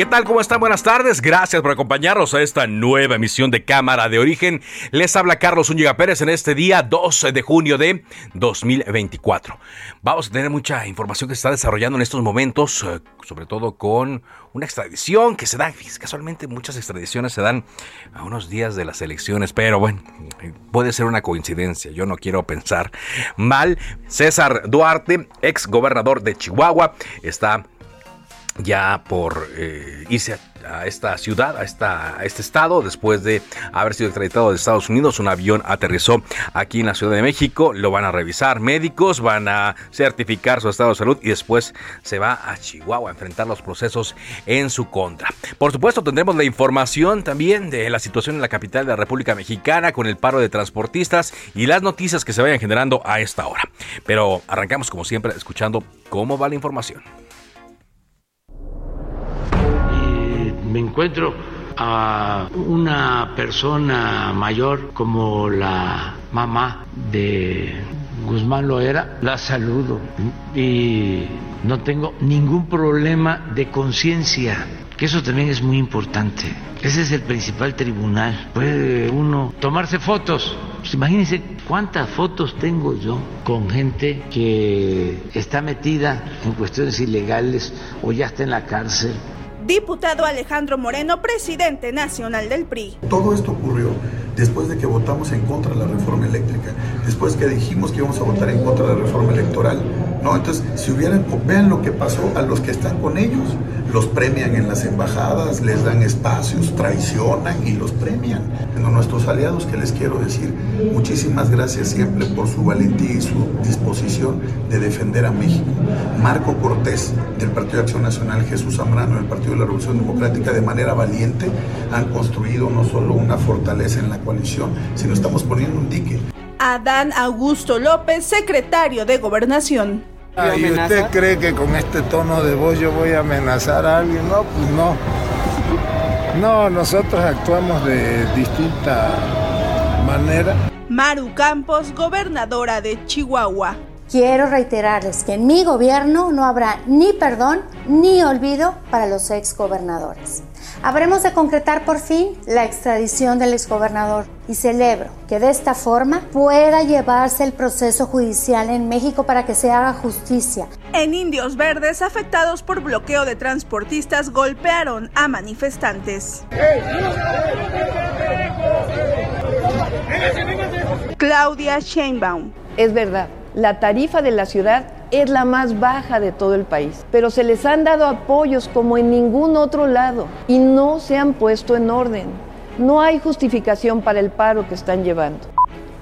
¿Qué tal? ¿Cómo están? Buenas tardes. Gracias por acompañarnos a esta nueva emisión de Cámara de Origen. Les habla Carlos Úñiga Pérez en este día 12 de junio de 2024. Vamos a tener mucha información que se está desarrollando en estos momentos, eh, sobre todo con una extradición que se da, casualmente muchas extradiciones se dan a unos días de las elecciones, pero bueno, puede ser una coincidencia, yo no quiero pensar mal. César Duarte, ex gobernador de Chihuahua, está ya por eh, irse a, esta ciudad, a, esta, a este estado, después de haber sido extraditado de Estados Unidos. Un avión aterrizó aquí en la Ciudad de México, lo van a revisar médicos, van a certificar su estado de salud y después se va a Chihuahua a enfrentar los procesos en su contra. Por supuesto, tendremos la información también de la situación en la capital de la República Mexicana con el paro de transportistas y las noticias que se vayan generando a esta hora. Pero arrancamos como siempre escuchando cómo va la información. Me encuentro a una persona mayor como la mamá de Guzmán Loera, la saludo y no tengo ningún problema de conciencia, que eso también es muy importante. Ese es el principal tribunal. Puede uno tomarse fotos. Pues imagínense cuántas fotos tengo yo con gente que está metida en cuestiones ilegales o ya está en la cárcel Diputado Alejandro Moreno, presidente nacional del PRI. Todo esto ocurrió después de que votamos en contra de la reforma eléctrica, después que dijimos que íbamos a votar en contra de la reforma electoral. No, entonces, si hubieran, vean lo que pasó a los que están con ellos. Los premian en las embajadas, les dan espacios, traicionan y los premian. A nuestros aliados que les quiero decir, muchísimas gracias siempre por su valentía y su disposición de defender a México. Marco Cortés, del Partido de Acción Nacional, Jesús Zambrano, del Partido de la Revolución Democrática, de manera valiente, han construido no solo una fortaleza en la coalición, sino estamos poniendo un dique. Adán Augusto López, secretario de Gobernación. ¿Y usted cree que con este tono de voz yo voy a amenazar a alguien? No, pues no. No, nosotros actuamos de distinta manera. Maru Campos, gobernadora de Chihuahua. Quiero reiterarles que en mi gobierno no habrá ni perdón ni olvido para los exgobernadores. Habremos de concretar por fin la extradición del exgobernador y celebro que de esta forma pueda llevarse el proceso judicial en México para que se haga justicia. En Indios Verdes, afectados por bloqueo de transportistas, golpearon a manifestantes. Claudia Sheinbaum. Es verdad la tarifa de la ciudad es la más baja de todo el país, pero se les han dado apoyos como en ningún otro lado y no se han puesto en orden. No hay justificación para el paro que están llevando.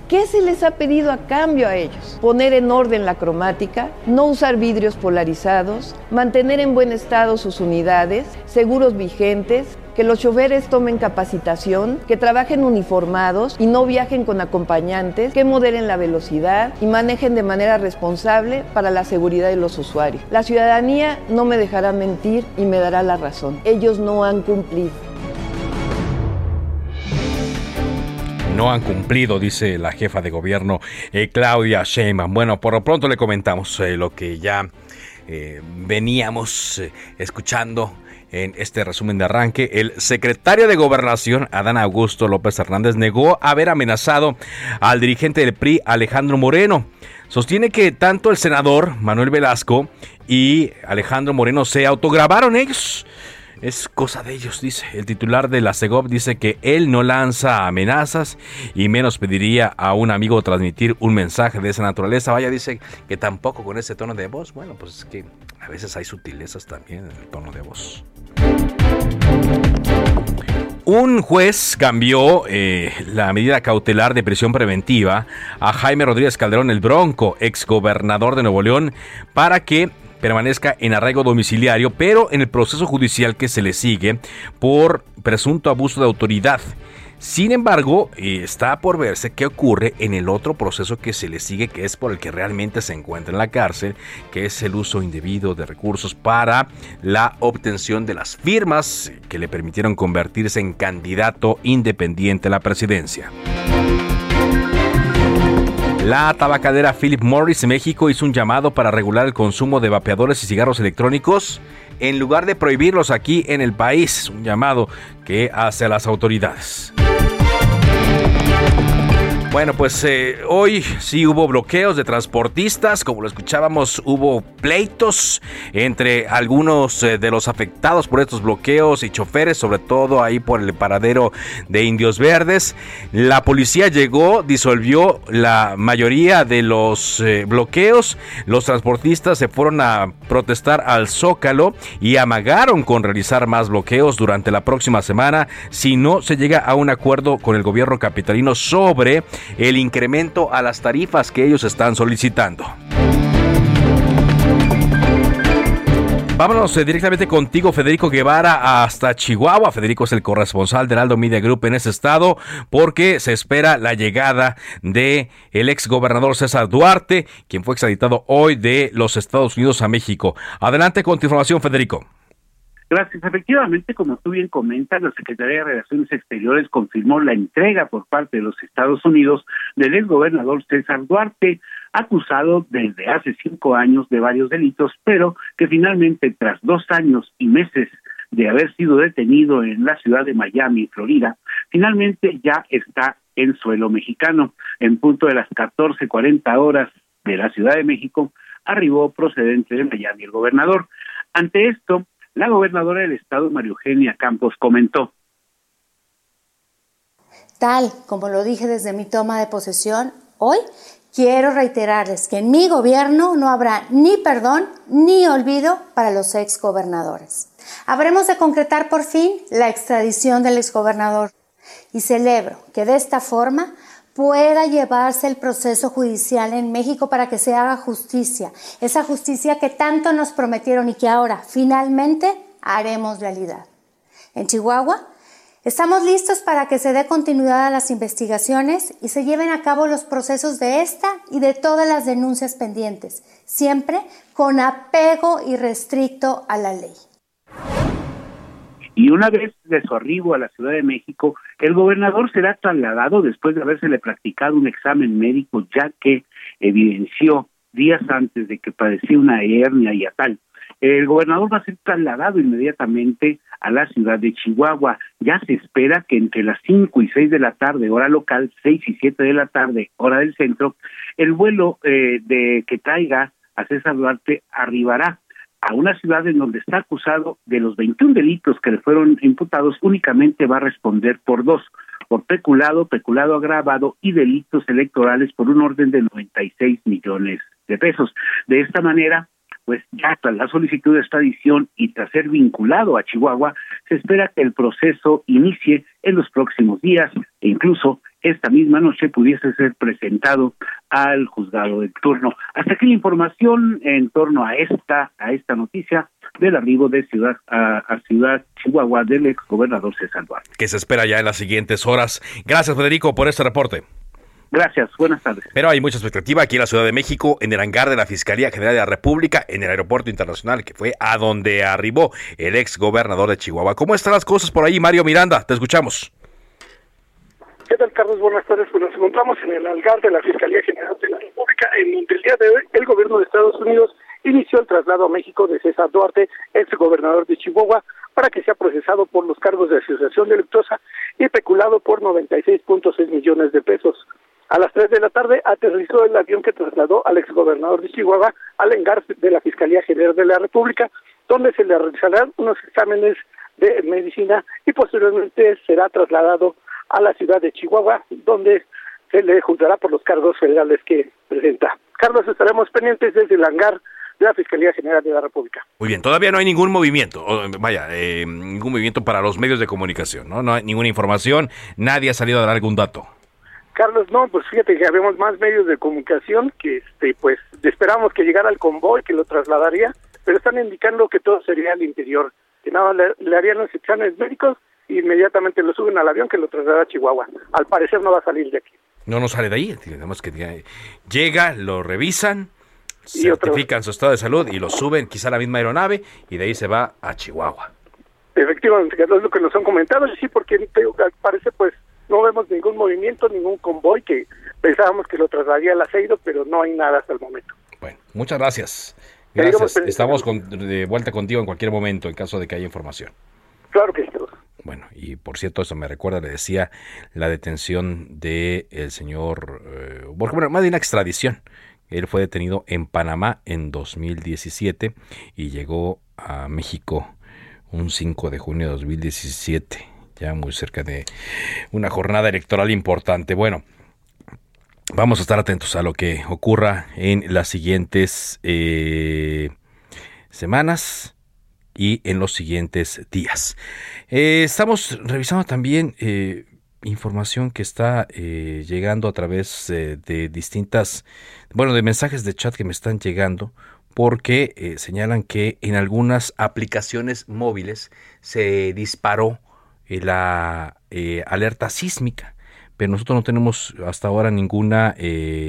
¿Qué se les ha pedido a cambio a ellos? Poner en orden la cromática, no usar vidrios polarizados, mantener en buen estado sus unidades, seguros vigentes, que los choferes tomen capacitación, que trabajen uniformados y no viajen con acompañantes, que moderen la velocidad y manejen de manera responsable para la seguridad de los usuarios. La ciudadanía no me dejará mentir y me dará la razón. Ellos no han cumplido. no han cumplido, dice la jefa de gobierno eh, Claudia Sheinbaum. Bueno, por lo pronto le comentamos eh, lo que ya eh, veníamos escuchando en este resumen de arranque, el secretario de Gobernación, Adán Augusto López Hernández, negó haber amenazado al dirigente del PRI, Alejandro Moreno. Sostiene que tanto el senador Manuel Velasco y Alejandro Moreno se autograbaron ellos es cosa de ellos, dice. El titular de la CEGOP dice que él no lanza amenazas y menos pediría a un amigo transmitir un mensaje de esa naturaleza. Vaya, dice que tampoco con ese tono de voz. Bueno, pues es que a veces hay sutilezas también en el tono de voz. Un juez cambió eh, la medida cautelar de prisión preventiva a Jaime Rodríguez Calderón el Bronco, exgobernador de Nuevo León, para que permanezca en arraigo domiciliario, pero en el proceso judicial que se le sigue por presunto abuso de autoridad. Sin embargo, eh, está por verse qué ocurre en el otro proceso que se le sigue, que es por el que realmente se encuentra en la cárcel, que es el uso indebido de recursos para la obtención de las firmas que le permitieron convertirse en candidato independiente a la presidencia. La tabacadera Philip Morris México hizo un llamado para regular el consumo de vapeadores y cigarros electrónicos en lugar de prohibirlos aquí en el país. Un llamado que hace a las autoridades. Bueno, pues eh, hoy sí hubo bloqueos de transportistas, como lo escuchábamos, hubo pleitos entre algunos eh, de los afectados por estos bloqueos y choferes, sobre todo ahí por el paradero de Indios Verdes. La policía llegó, disolvió la mayoría de los eh, bloqueos, los transportistas se fueron a protestar al Zócalo y amagaron con realizar más bloqueos durante la próxima semana si no se llega a un acuerdo con el gobierno capitalino sobre el incremento a las tarifas que ellos están solicitando. Vámonos eh, directamente contigo, Federico Guevara, hasta Chihuahua. Federico es el corresponsal del Aldo Media Group en ese estado, porque se espera la llegada de el ex gobernador César Duarte, quien fue extraditado hoy de los Estados Unidos a México. Adelante con tu información, Federico. Gracias. Efectivamente, como tú bien comentas, la Secretaría de Relaciones Exteriores confirmó la entrega por parte de los Estados Unidos del exgobernador César Duarte, acusado desde hace cinco años de varios delitos, pero que finalmente, tras dos años y meses de haber sido detenido en la ciudad de Miami, Florida, finalmente ya está en suelo mexicano. En punto de las 14:40 horas de la Ciudad de México, arribó procedente de Miami el gobernador. Ante esto, la gobernadora del estado, María Eugenia Campos, comentó. Tal como lo dije desde mi toma de posesión, hoy quiero reiterarles que en mi gobierno no habrá ni perdón ni olvido para los exgobernadores. Habremos de concretar por fin la extradición del exgobernador y celebro que de esta forma pueda llevarse el proceso judicial en México para que se haga justicia, esa justicia que tanto nos prometieron y que ahora finalmente haremos realidad. En Chihuahua, estamos listos para que se dé continuidad a las investigaciones y se lleven a cabo los procesos de esta y de todas las denuncias pendientes, siempre con apego irrestricto a la ley. Y una vez de su arribo a la Ciudad de México, el gobernador será trasladado después de habérsele practicado un examen médico, ya que evidenció días antes de que padecía una hernia y a tal. El gobernador va a ser trasladado inmediatamente a la ciudad de Chihuahua. Ya se espera que entre las 5 y 6 de la tarde, hora local, 6 y 7 de la tarde, hora del centro, el vuelo eh, de que traiga a César Duarte arribará a una ciudad en donde está acusado de los 21 delitos que le fueron imputados, únicamente va a responder por dos, por peculado, peculado agravado y delitos electorales por un orden de 96 millones de pesos. De esta manera, pues ya tras la solicitud de extradición y tras ser vinculado a Chihuahua, se espera que el proceso inicie en los próximos días e incluso esta misma noche pudiese ser presentado al juzgado de turno. Hasta aquí la información en torno a esta a esta noticia del arribo de ciudad a, ciudad Chihuahua del ex gobernador César Duarte. Que se espera ya en las siguientes horas. Gracias Federico por este reporte. Gracias, buenas tardes. Pero hay mucha expectativa aquí en la Ciudad de México, en el hangar de la Fiscalía General de la República, en el aeropuerto internacional, que fue a donde arribó el ex gobernador de Chihuahua. ¿Cómo están las cosas por ahí, Mario Miranda? Te escuchamos. ¿Qué tal, Carlos? Buenas tardes. Pues nos encontramos en el algar de la Fiscalía General de la República, en donde el día de hoy el gobierno de Estados Unidos inició el traslado a México de César Duarte, ex gobernador de Chihuahua, para que sea procesado por los cargos de asociación delictuosa y peculado por 96.6 millones de pesos. A las 3 de la tarde aterrizó el avión que trasladó al exgobernador de Chihuahua al hangar de la Fiscalía General de la República, donde se le realizarán unos exámenes de medicina y posteriormente será trasladado a la ciudad de Chihuahua, donde se le juzgará por los cargos federales que presenta. Carlos, estaremos pendientes desde el hangar de la Fiscalía General de la República. Muy bien, todavía no hay ningún movimiento, vaya, eh, ningún movimiento para los medios de comunicación, ¿no? No hay ninguna información, nadie ha salido a dar algún dato. Carlos, no, pues fíjate que habemos más medios de comunicación que, este, pues, esperamos que llegara el convoy que lo trasladaría, pero están indicando que todo sería al interior, que nada le, le harían los exámenes médicos e inmediatamente lo suben al avión que lo traslada a Chihuahua. Al parecer no va a salir de aquí. No, no sale de ahí, digamos que llega, lo revisan, certifican su estado de salud y lo suben quizá a la misma aeronave y de ahí se va a Chihuahua. Efectivamente, es lo que nos han comentado, y sí, porque parece pues no vemos ningún movimiento, ningún convoy que pensábamos que lo trasladaría al aceido, pero no hay nada hasta el momento. Bueno, muchas gracias. Gracias. Estamos de vuelta contigo en cualquier momento en caso de que haya información. Claro que sí. Bueno, y por cierto, eso me recuerda, le decía, la detención del el señor, eh, bueno, más de una extradición él fue detenido en Panamá en 2017 y llegó a México un 5 de junio de 2017, ya muy cerca de una jornada electoral importante. Bueno, vamos a estar atentos a lo que ocurra en las siguientes eh, semanas y en los siguientes días. Eh, estamos revisando también eh, información que está llegando a través de distintas, bueno, de mensajes de chat que me están llegando porque señalan que en algunas aplicaciones móviles se disparó la alerta sísmica, pero nosotros no tenemos hasta ahora ninguna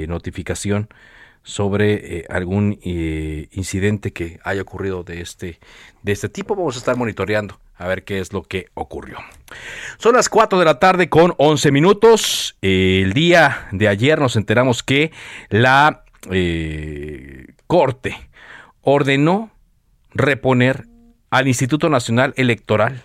notificación sobre algún incidente que haya ocurrido de este, de este tipo. Vamos a estar monitoreando a ver qué es lo que ocurrió. Son las 4 de la tarde con 11 minutos. El día de ayer nos enteramos que la eh, Corte ordenó reponer al Instituto Nacional Electoral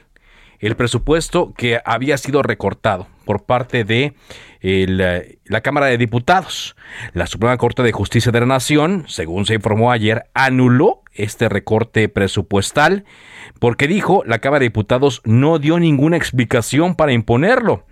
el presupuesto que había sido recortado por parte de la Cámara de Diputados. La Suprema Corte de Justicia de la Nación, según se informó ayer, anuló este recorte presupuestal porque dijo la Cámara de Diputados no dio ninguna explicación para imponerlo.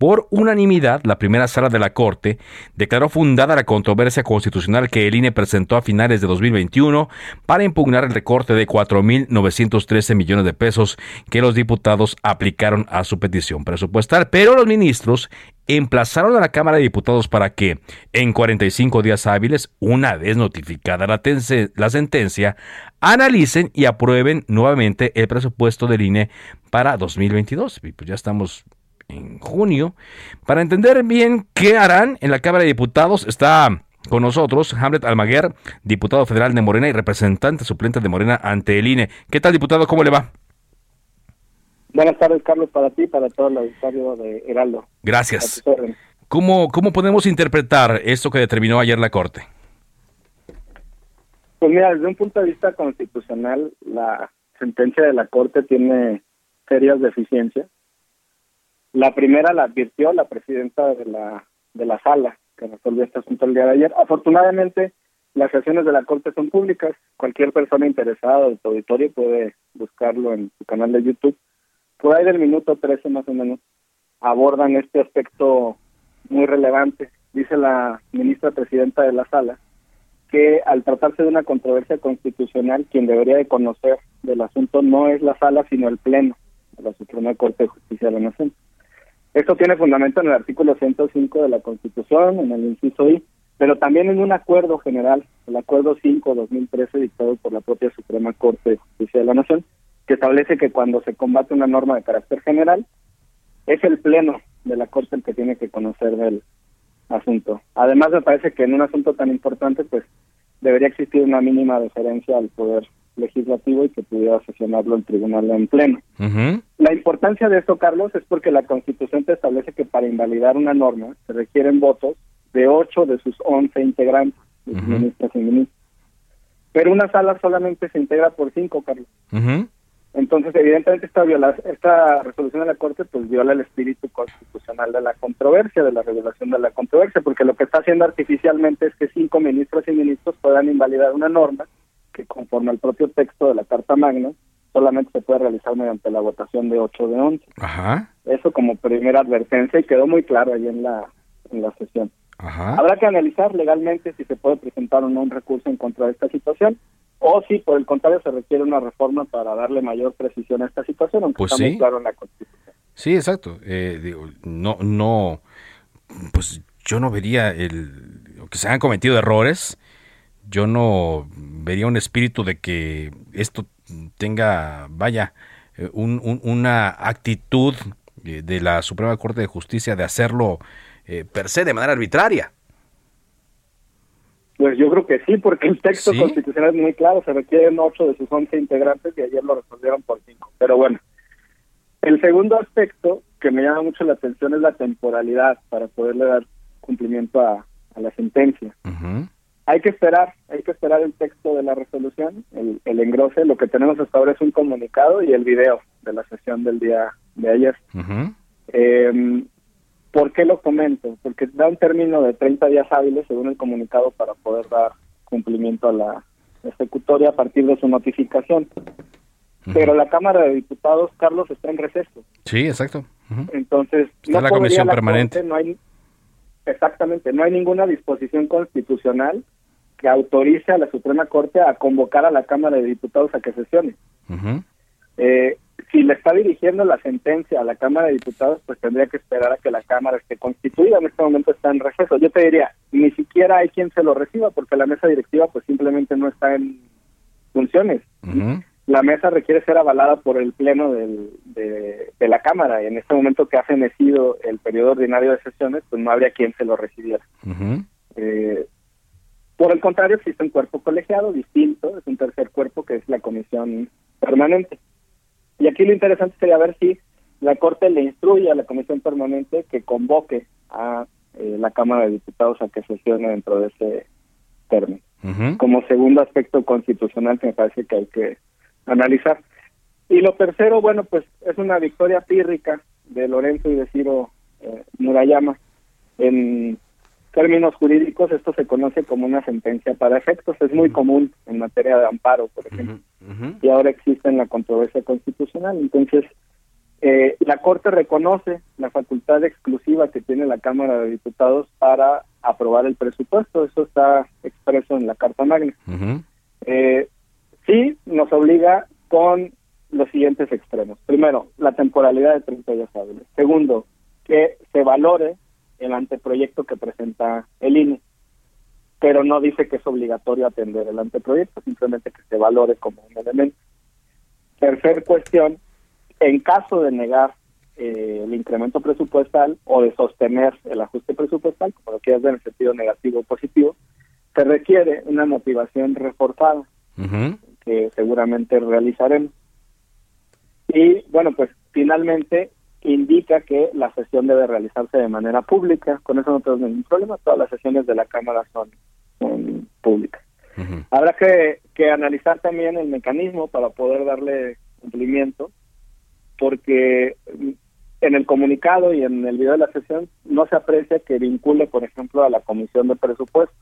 Por unanimidad, la primera sala de la Corte declaró fundada la controversia constitucional que el INE presentó a finales de 2021 para impugnar el recorte de 4.913 millones de pesos que los diputados aplicaron a su petición presupuestal. Pero los ministros emplazaron a la Cámara de Diputados para que, en 45 días hábiles, una vez notificada la, sentencia, analicen y aprueben nuevamente el presupuesto del INE para 2022. Y pues ya estamos en junio. Para entender bien qué harán en la Cámara de Diputados está con nosotros Hamlet Almaguer, diputado federal de Morena y representante suplente de Morena ante el INE. ¿Qué tal, diputado? ¿Cómo le va? Buenas tardes, Carlos, para ti y para todo el auditorio de Heraldo. Gracias. ¿Cómo, ¿Cómo podemos interpretar esto que determinó ayer la Corte? Pues mira, desde un punto de vista constitucional, la sentencia de la Corte tiene serias deficiencias. La primera la advirtió la presidenta de la, de la sala que resolvió este asunto el día de ayer. Afortunadamente, las sesiones de la Corte son públicas. Cualquier persona interesada de tu auditorio puede buscarlo en su canal de YouTube. Por ahí del minuto 13 más o menos abordan este aspecto muy relevante. Dice la ministra presidenta de la sala que al tratarse de una controversia constitucional, quien debería de conocer del asunto no es la sala, sino el Pleno la Suprema Corte de Justicia de la Nación. Esto tiene fundamento en el artículo 105 de la Constitución, en el inciso I, pero también en un acuerdo general, el acuerdo 5-2013 dictado por la propia Suprema Corte de Justicia de la Nación, que establece que cuando se combate una norma de carácter general, es el Pleno de la Corte el que tiene que conocer del asunto. Además, me parece que en un asunto tan importante, pues debería existir una mínima deferencia al Poder legislativo y que pudiera sesionarlo el tribunal en pleno. La importancia de esto, Carlos, es porque la Constitución te establece que para invalidar una norma se requieren votos de ocho de sus once integrantes, ministros y ministros. Pero una sala solamente se integra por cinco, Carlos. Entonces, evidentemente, esta, viola, esta resolución de la Corte pues viola el espíritu constitucional de la controversia, de la regulación de la controversia, porque lo que está haciendo artificialmente es que cinco ministros y ministros puedan invalidar una norma que conforme al propio texto de la Carta Magna, solamente se puede realizar mediante la votación de 8 de 11. Ajá. Eso como primera advertencia y quedó muy claro ahí en la, en la sesión. Ajá. Habrá que analizar legalmente si se puede presentar o no un recurso en contra de esta situación o si por el contrario se requiere una reforma para darle mayor precisión a esta situación, aunque Pues está muy sí. claro en la Constitución. Sí, exacto. Eh, digo, no, no, pues yo no vería el que se han cometido errores. Yo no vería un espíritu de que esto tenga, vaya, eh, un- un- una actitud eh, de la Suprema Corte de Justicia de hacerlo eh, per se de manera arbitraria. Pues yo creo que sí, porque el texto ¿Sí? constitucional es muy claro, se requieren 8 de sus 11 integrantes y ayer lo resolvieron por 5. Pero bueno, el segundo aspecto que me llama mucho la atención es la temporalidad para poderle dar cumplimiento a, a la sentencia. Hay que esperar, hay que esperar el texto de la resolución, el, el engrose. Lo que tenemos hasta ahora es un comunicado y el video de la sesión del día de ayer. Eh, ¿Por qué lo comento? Porque da un término de 30 días hábiles, según el comunicado, para poder dar cumplimiento a la ejecutoria a partir de su notificación. Pero la Cámara de Diputados, Carlos, está en receso. Sí, exacto. Entonces, Está la podría comisión la permanente. Corte, no hay, exactamente, no hay ninguna disposición constitucional que autorice a la Suprema Corte a convocar a la Cámara de Diputados a que sesione. Eh, si le está dirigiendo la sentencia a la Cámara de Diputados, pues tendría que esperar a que la Cámara esté constituida. En este momento está en receso. Yo te diría, ni siquiera hay quien se lo reciba porque la mesa directiva pues simplemente no está en funciones. La mesa requiere ser avalada por el Pleno del- de, de la Cámara. En este momento que ha fenecido el periodo ordinario de sesiones, pues no habría quien se lo recibiera. Eh, por el contrario, existe un cuerpo colegiado distinto, es un tercer cuerpo que es la comisión permanente. Y aquí lo interesante sería ver si la Corte le instruye a la comisión permanente que convoque a eh, la Cámara de Diputados a que sesione dentro de ese término. Como segundo aspecto constitucional que me parece que hay que analizar. Y lo tercero, bueno, pues es una victoria pírrica de Lorenzo y de Ciro eh, Murayama. En términos jurídicos, esto se conoce como una sentencia para efectos. Es muy común en materia de amparo, por ejemplo. Y ahora existe en la controversia constitucional. Entonces, eh, la Corte reconoce la facultad exclusiva que tiene la Cámara de Diputados para aprobar el presupuesto. Eso está expreso en la Carta Magna. Eh, sí, nos obliga con los siguientes extremos. Primero, la temporalidad de 30 días hábiles. Segundo, que se valore el anteproyecto que presenta el INE, pero no dice que es obligatorio atender el anteproyecto, simplemente que se valore como un elemento. Tercer cuestión, en caso de negar eh, el incremento presupuestal o de sostener el ajuste presupuestal, como lo quieras ver en sentido negativo o positivo, se requiere una motivación reforzada que seguramente realizaremos. Y bueno, pues finalmente indica que la sesión debe realizarse de manera pública. Con eso no tenemos ningún problema. Todas las sesiones de la Cámara son, son públicas. Habrá que, que analizar también el mecanismo para poder darle cumplimiento, porque en el comunicado y en el video de la sesión no se aprecia que vincule, por ejemplo, a la Comisión de Presupuestos,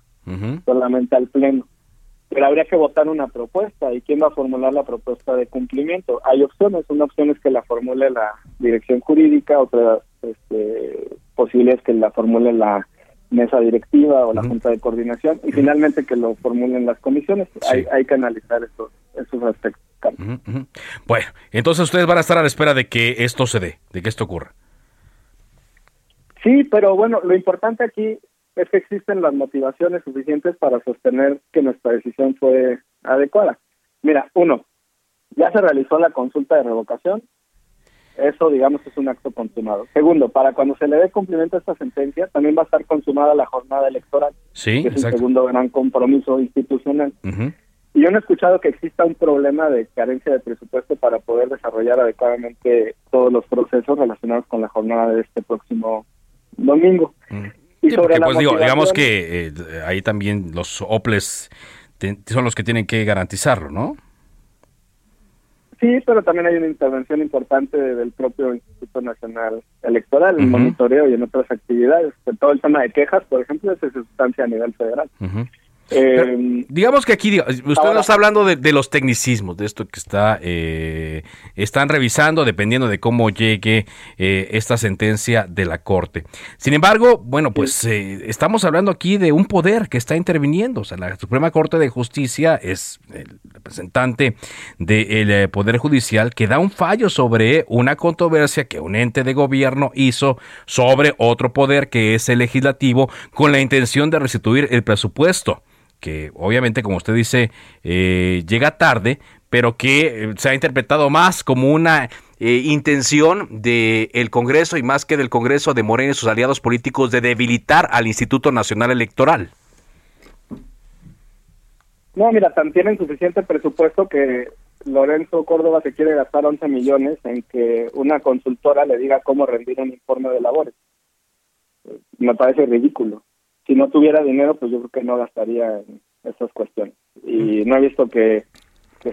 solamente al Pleno. Pero habría que votar una propuesta. ¿Y quién va a formular la propuesta de cumplimiento? Hay opciones. Una opción es que la formule la dirección jurídica, otra este, posible es que la formule la mesa directiva o la junta de coordinación y finalmente que lo formulen las comisiones. Hay, hay que analizar esos, esos aspectos. Ujú. Bueno, entonces ustedes van a estar a la espera de que esto se dé, de que esto ocurra. Sí, pero bueno, lo importante aquí es que existen las motivaciones suficientes para sostener que nuestra decisión fue adecuada. Mira, uno, ya se realizó la consulta de revocación, eso digamos es un acto consumado. Segundo, para cuando se le dé cumplimiento a esta sentencia, también va a estar consumada la jornada electoral, Sí, que es el exacto. segundo gran compromiso institucional. Y yo no he escuchado que exista un problema de carencia de presupuesto para poder desarrollar adecuadamente todos los procesos relacionados con la jornada de este próximo domingo. Y Sí, sobre porque la pues digo, digamos que eh, ahí también los OPLES te- son los que tienen que garantizarlo, ¿no? Sí, pero también hay una intervención importante del propio Instituto Nacional Electoral, en monitoreo y en otras actividades. Todo el tema de quejas, por ejemplo, se sustancia a nivel federal. Ujú. Eh, digamos que aquí, usted nos está hablando de, los tecnicismos, de esto que está eh, están revisando dependiendo de cómo llegue eh, esta sentencia de la Corte. Sin embargo, bueno, pues estamos hablando aquí de un poder que está interviniendo. O sea, la Suprema Corte de Justicia es el representante del Poder Judicial que da un fallo sobre una controversia que un ente de gobierno hizo sobre otro poder que es el legislativo con la intención de restituir el presupuesto que obviamente, como usted dice, eh, llega tarde, pero que eh, se ha interpretado más como una eh, intención del Congreso y más que del Congreso de Morena y sus aliados políticos de debilitar al Instituto Nacional Electoral. No, mira, tan tienen suficiente presupuesto que Lorenzo Córdoba se quiere gastar 11 millones en que una consultora le diga cómo rendir un informe de labores. Me parece ridículo si no tuviera dinero, pues yo creo que no gastaría en esas cuestiones. Y no he visto que,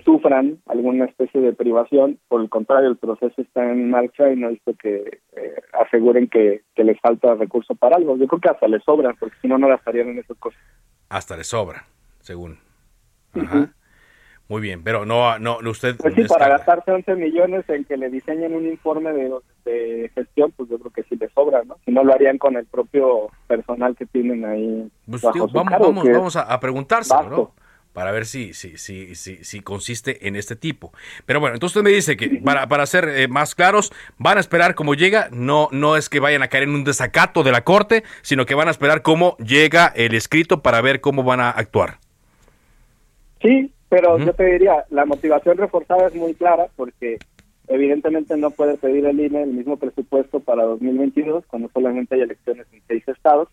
sufran alguna especie de privación, por el contrario, el proceso está en marcha y no he visto que eh, aseguren que, les falta recurso para algo. Yo creo que hasta les sobra, porque si no, no gastarían en esas cosas. Hasta les sobra, según. Ajá. Muy bien, pero no, no, usted... Pues sí, para gastarse 11 millones en que le diseñen un informe de, gestión, pues yo creo que sí le sobra, ¿no? Si no lo harían con el propio personal que tienen ahí. Pues, vamos, vamos, vamos a, preguntárselo, ¿no? Para ver si, si, si, si, si consiste en este tipo. Pero bueno, entonces usted me dice que para, para ser eh, más claros, van a esperar cómo llega, no, no es que vayan a caer en un desacato de la Corte, sino que van a esperar cómo llega el escrito para ver cómo van a actuar. Sí, pero yo te diría, la motivación reforzada es muy clara porque evidentemente no puede pedir el INE el mismo presupuesto para 2022 cuando solamente hay elecciones en seis estados.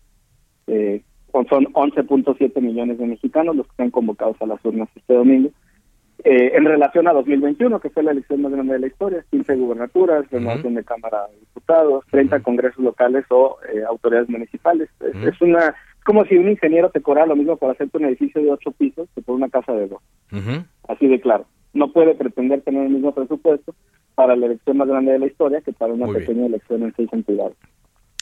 Eh, son 11.7 millones de mexicanos los que están convocados a las urnas este domingo. Eh, en relación a 2021, que fue la elección más grande de la historia, 15 gubernaturas, renovación de Cámara de Diputados, 30 congresos locales o eh, autoridades municipales. es, una como si un ingeniero te cobrara lo mismo por hacerte un edificio de ocho pisos que por una casa de dos. Así de claro. No puede pretender tener el mismo presupuesto para la elección más grande de la historia que para una pequeña elección en seis entidades.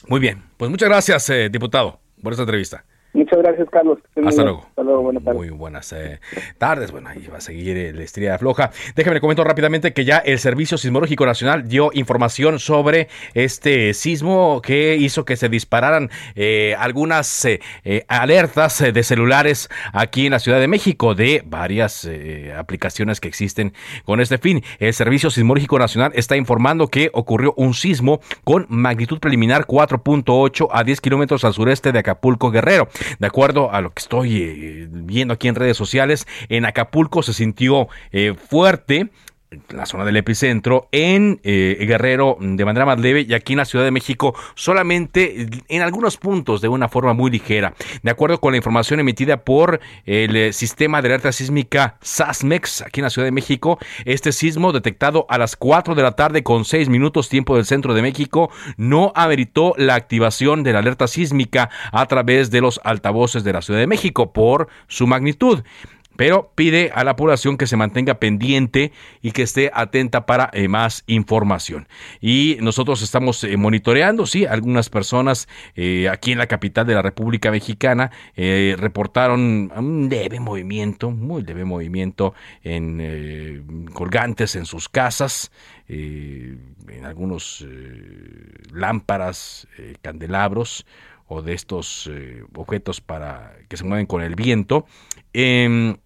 Muy bien. Pues muchas gracias, eh, diputado, por esta entrevista. Muchas gracias, Carlos. Hasta luego. Hasta luego. Buenas tardes. Muy buenas eh, tardes. Bueno, ahí va a seguir el estrella floja. Déjame le comento rápidamente que ya el Servicio Sismológico Nacional dio información sobre este sismo que hizo que se dispararan eh, algunas eh, alertas de celulares aquí en la Ciudad de México de varias aplicaciones que existen con este fin. El Servicio Sismológico Nacional está informando que ocurrió un sismo con magnitud preliminar 4.8 a 10 kilómetros al sureste de Acapulco, Guerrero. De acuerdo a lo que estoy eh, viendo aquí en redes sociales, en Acapulco se sintió eh, fuerte la zona del epicentro, en eh, Guerrero de manera más leve y aquí en la Ciudad de México solamente en algunos puntos de una forma muy ligera. De acuerdo con la información emitida por el eh, sistema de alerta sísmica SASMEX aquí en la Ciudad de México, este sismo detectado a las 4 de la tarde con 6 minutos tiempo del centro de México no ameritó la activación de la alerta sísmica a través de los altavoces de la Ciudad de México por su magnitud pero pide a la población que se mantenga pendiente y que esté atenta para eh, más información. Y nosotros estamos eh, monitoreando, sí, algunas personas eh, aquí en la capital de la República Mexicana reportaron un leve movimiento, muy leve movimiento en colgantes en sus casas, en algunos lámparas, candelabros o de estos objetos para que se mueven con el viento. Em,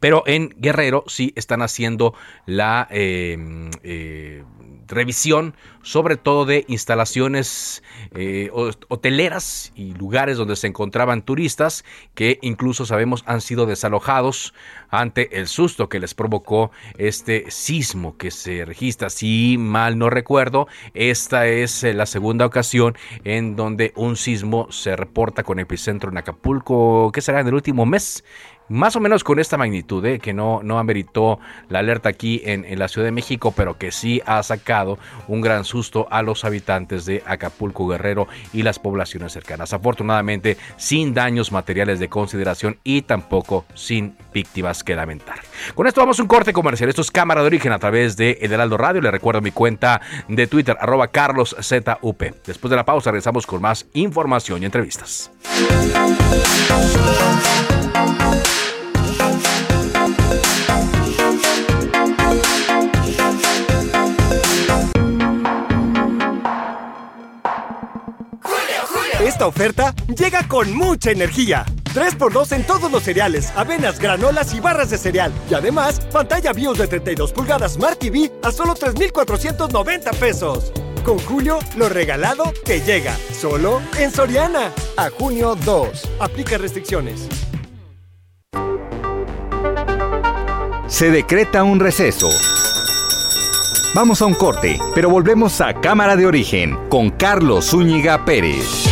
pero en Guerrero sí están haciendo la em, eh, revisión, sobre todo de instalaciones eh, hoteleras y lugares donde se encontraban turistas que incluso sabemos han sido desalojados ante el susto que les provocó este sismo que se registra. Si mal no recuerdo, esta es eh, la segunda ocasión en donde un sismo se reporta con epicentro en Acapulco, ¿qué será en el último mes? Más o menos con esta magnitud, ¿eh? que no, no ameritó la alerta aquí en, la Ciudad de México, pero que sí ha sacado un gran susto a los habitantes de Acapulco Guerrero y las poblaciones cercanas. Afortunadamente, sin daños materiales de consideración y tampoco sin víctimas que lamentar. Con esto vamos a un corte comercial. Esto es Cámara de Origen a través de El Heraldo Radio. Le recuerdo mi cuenta de Twitter, arroba carloszup. Después de la pausa regresamos con más información y entrevistas. Esta oferta llega con mucha energía. 3x2 en todos los cereales, avenas, granolas y barras de cereal. Y además, pantalla BIOS de 32 pulgadas Smart TV a solo 3,490 pesos. Con Julio, lo regalado te llega. Solo en Soriana. A junio 2. Aplica restricciones. Se decreta un receso. Vamos a un corte, pero volvemos a Cámara de Origen con Carlos Zúñiga Pérez.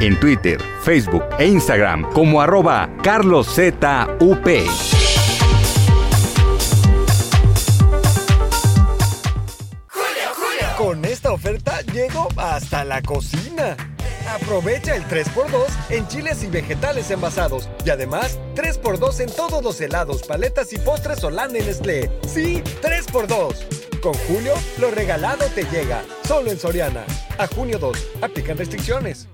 en Twitter, Facebook e Instagram como arroba carloszup. Con esta oferta llego hasta la cocina. Aprovecha el 3x2 en chiles y vegetales envasados. Y además, 3x2 en todos los helados, paletas y postres Holanda en Nestlé. Sí, 3x2. Con Julio, lo regalado te llega. Solo en Soriana. A junio 2. Aplican restricciones.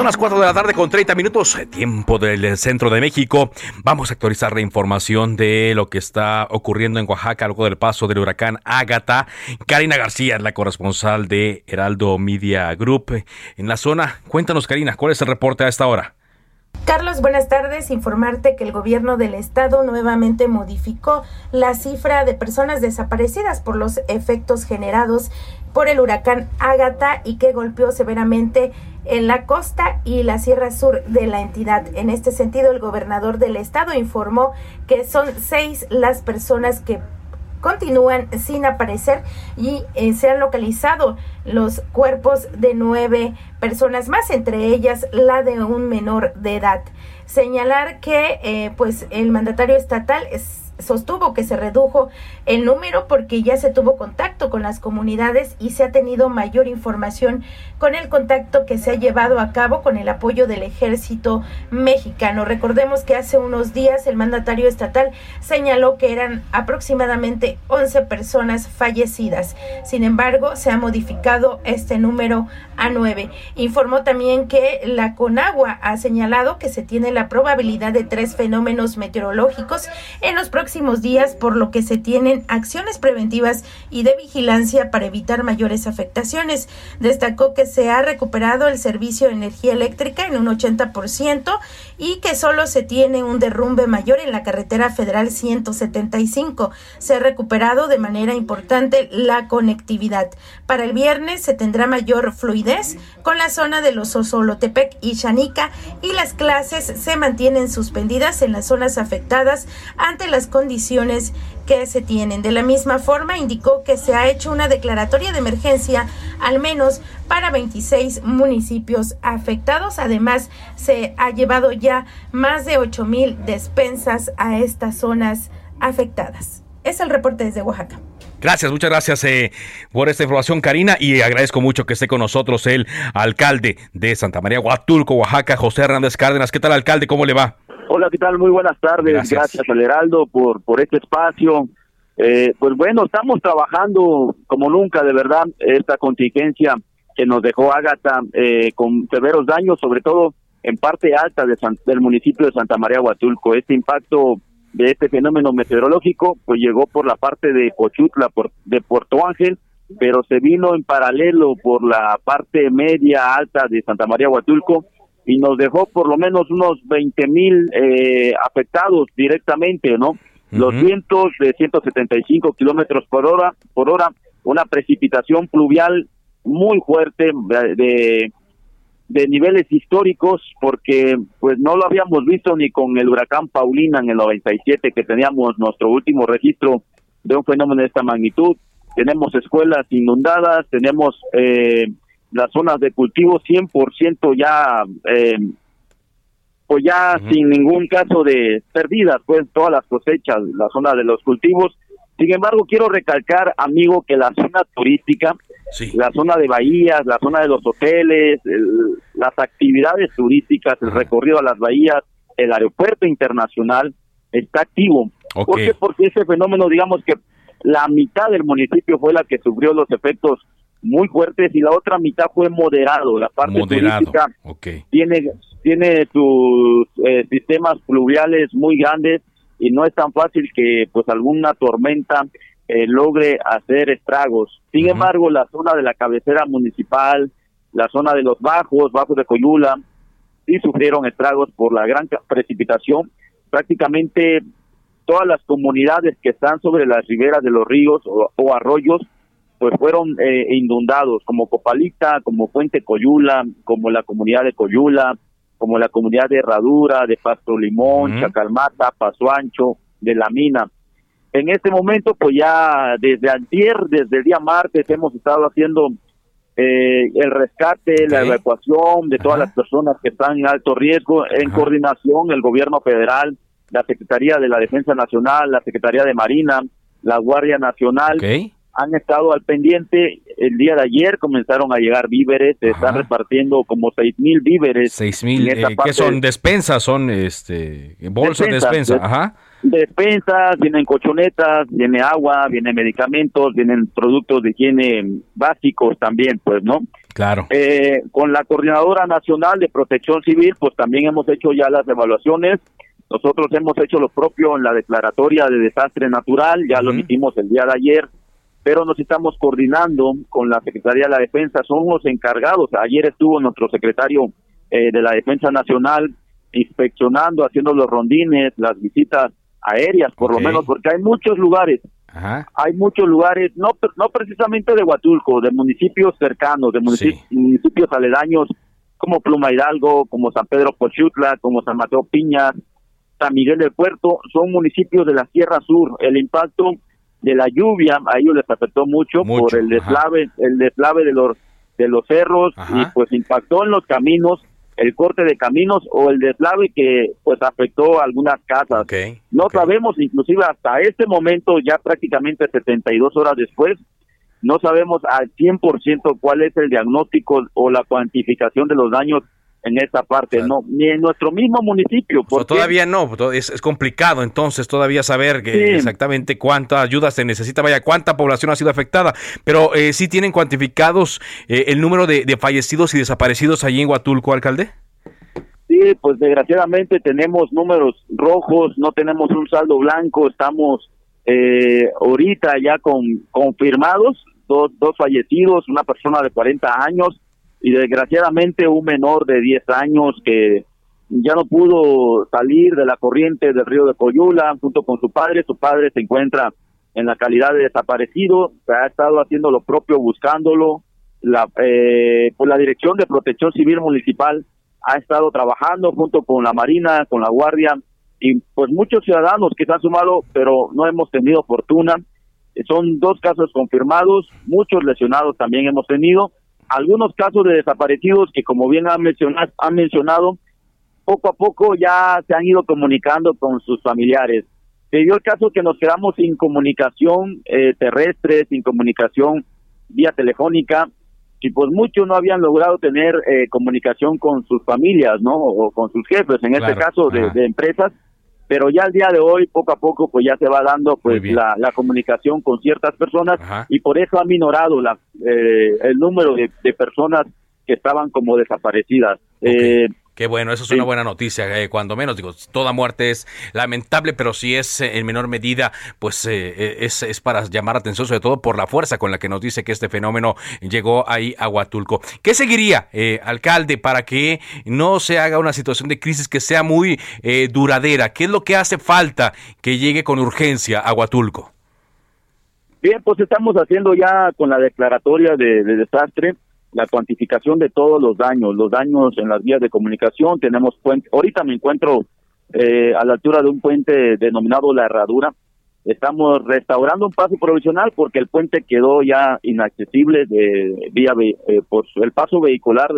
Son las 4 de la tarde con 30 minutos, tiempo del centro de México. Vamos a actualizar la información de lo que está ocurriendo en Oaxaca luego del paso del huracán Ágata. Karina García es la corresponsal de Heraldo Media Group en la zona. Cuéntanos, Karina, ¿cuál es el reporte a esta hora? Carlos, buenas tardes. Informarte que el gobierno del estado nuevamente modificó la cifra de personas desaparecidas por los efectos generados por el huracán Ágata y que golpeó severamente en la costa y la sierra sur de la entidad. En este sentido, el gobernador del estado informó que son seis las personas que continúan sin aparecer y eh, se han localizado los cuerpos de nueve personas más, entre ellas la de un menor de edad. Señalar que eh, pues el mandatario estatal es sostuvo que se redujo el número porque ya se tuvo contacto con las comunidades y se ha tenido mayor información con el contacto que se ha llevado a cabo con el apoyo del ejército mexicano. Recordemos que hace unos días el mandatario estatal señaló que eran aproximadamente 11 personas fallecidas. Sin embargo, se ha modificado este número a 9. Informó también que la Conagua ha señalado que se tiene la probabilidad de tres fenómenos meteorológicos en los próximos días, por lo que se tienen acciones preventivas y de vigilancia para evitar mayores afectaciones. Destacó que se ha recuperado el servicio de energía eléctrica en un 80% y que solo se tiene un derrumbe mayor en la carretera federal 175. Se ha recuperado de manera importante la conectividad. Para el viernes se tendrá mayor fluidez con la zona de los Osolotepec y Chanica y las clases se mantienen suspendidas en las zonas afectadas ante las condiciones que se tienen. De la misma forma, indicó que se ha hecho una declaratoria de emergencia al menos para 26 municipios afectados. Además, se ha llevado ya más de 8 mil despensas a estas zonas afectadas. Es el reporte desde Oaxaca. Gracias, muchas gracias eh, por esta información, Karina, y agradezco mucho que esté con nosotros el alcalde de Santa María Huatulco, Oaxaca, José Hernández Cárdenas. ¿Qué tal, alcalde? ¿Cómo le va? Hola, ¿qué tal? Muy buenas tardes. Gracias, al Heraldo por, por este espacio. Eh, pues bueno, estamos trabajando como nunca, de verdad, esta contingencia que nos dejó Ágata eh, con severos daños, sobre todo en parte alta de del municipio de Santa María Huatulco. Este impacto de este fenómeno meteorológico pues llegó por la parte de Pochutla, por, de Puerto Ángel, pero se vino en paralelo por la parte media alta de Santa María Huatulco y nos dejó por lo menos unos 20 mil eh, afectados directamente, ¿no? Los vientos de 175 kilómetros por hora, por hora, una precipitación pluvial muy fuerte de, de niveles históricos, porque pues no lo habíamos visto ni con el huracán Paulina en el 97, que teníamos nuestro último registro de un fenómeno de esta magnitud. Tenemos escuelas inundadas, tenemos eh, las zonas de cultivo 100% ya eh, pues ya sin ningún caso de pérdidas, pues todas las cosechas, la zona de los cultivos. Sin embargo, quiero recalcar, amigo, que la zona turística, la zona de bahías, la zona de los hoteles, las actividades turísticas, el recorrido a las bahías, el aeropuerto internacional está activo. ¿Por qué? Porque ese fenómeno, digamos que la mitad del municipio fue la que sufrió los efectos muy fuertes y la otra mitad fue moderado. La parte turística tiene tiene sus eh, sistemas pluviales muy grandes y no es tan fácil que pues alguna tormenta eh, logre hacer estragos. Sin embargo, la zona de la cabecera municipal, la zona de los bajos, bajos de Coyula, sí sufrieron estragos por la gran precipitación. Prácticamente todas las comunidades que están sobre las riberas de los ríos o, arroyos, pues fueron eh, inundados, como Copalita, como Fuente Coyula, como la comunidad de Coyula, como la comunidad de Herradura, de Pasto Limón, Chacalmata, Paso Ancho, de La Mina. En este momento, pues ya desde antier, desde el día martes, hemos estado haciendo eh, el rescate, la evacuación de todas las personas que están en alto riesgo, en coordinación el gobierno federal, la Secretaría de la Defensa Nacional, la Secretaría de Marina, la Guardia Nacional han estado al pendiente. El día de ayer comenzaron a llegar víveres, se están repartiendo como seis mil víveres. Seis mil, eh, ¿qué son? ¿Despensas? ¿Son este, bolsas de despensa? Ajá. Despensas, vienen cochonetas, viene agua, vienen medicamentos, vienen productos de higiene básicos también, pues, ¿no? Claro. Eh, con la Coordinadora Nacional de Protección Civil, pues también hemos hecho ya las evaluaciones. Nosotros hemos hecho lo propio en la declaratoria de desastre natural, ya lo hicimos el día de ayer pero nos estamos coordinando con la Secretaría de la Defensa, son los encargados. Ayer estuvo nuestro secretario eh, de la Defensa Nacional inspeccionando, haciendo los rondines, las visitas aéreas, por lo menos, porque hay muchos lugares, hay muchos lugares, no, no precisamente de Huatulco, de municipios cercanos, de municipios, aledaños, como Pluma Hidalgo, como San Pedro Pochutla, como San Mateo Piña, San Miguel del Puerto, son municipios de la Sierra Sur. El impacto de la lluvia, a ellos les afectó mucho, por el deslave, el deslave de los de los cerros y pues impactó en los caminos, el corte de caminos o el deslave que pues afectó algunas casas. no sabemos, inclusive hasta este momento, ya prácticamente 72 horas después, no sabemos al 100% cuál es el diagnóstico o la cuantificación de los daños en esta parte, no, ni en nuestro mismo municipio. Porque... todavía no, es, es, complicado entonces todavía saber que exactamente cuánta ayuda se necesita, vaya, cuánta población ha sido afectada, pero eh, sí tienen cuantificados eh, el número de, fallecidos y desaparecidos allí en Huatulco, alcalde. Sí, pues desgraciadamente tenemos números rojos, no tenemos un saldo blanco, estamos eh, ahorita ya con confirmados, dos, dos fallecidos, una persona de 40 años, y desgraciadamente un menor de 10 años que ya no pudo salir de la corriente del río de Coyula junto con su padre. Su padre se encuentra en la calidad de desaparecido, ha estado haciendo lo propio buscándolo. La, eh, pues la Dirección de Protección Civil Municipal ha estado trabajando junto con la Marina, con la Guardia y pues muchos ciudadanos que se han sumado, pero no hemos tenido fortuna. Son dos casos confirmados, muchos lesionados también hemos tenido algunos casos de desaparecidos que como bien han mencionado, han mencionado poco a poco ya se han ido comunicando con sus familiares. Se dio el caso que nos quedamos sin comunicación eh, terrestre, sin comunicación vía telefónica, y pues muchos no habían logrado tener eh, comunicación con sus familias, ¿no? O con sus jefes, en este caso de, de, empresas, pero ya al día de hoy, poco a poco, pues ya se va dando pues la, la, comunicación con ciertas personas y por eso ha minorado la, eh, el número de, de, personas que estaban como desaparecidas. Eh, Qué bueno, eso es una buena noticia, eh, cuando menos, digo, toda muerte es lamentable, pero si es eh, en menor medida, pues eh, es, es, para llamar atención, sobre todo por la fuerza con la que nos dice que este fenómeno llegó ahí a Huatulco. ¿Qué seguiría, alcalde, para que no se haga una situación de crisis que sea muy duradera? ¿Qué es lo que hace falta que llegue con urgencia a Huatulco? Bien, pues estamos haciendo ya con la declaratoria de desastre la cuantificación de todos los daños, los daños en las vías de comunicación, tenemos puente, ahorita me encuentro eh, a la altura de un puente denominado La Herradura, estamos restaurando un paso provisional porque el puente quedó ya inaccesible de vía eh, por el paso vehicular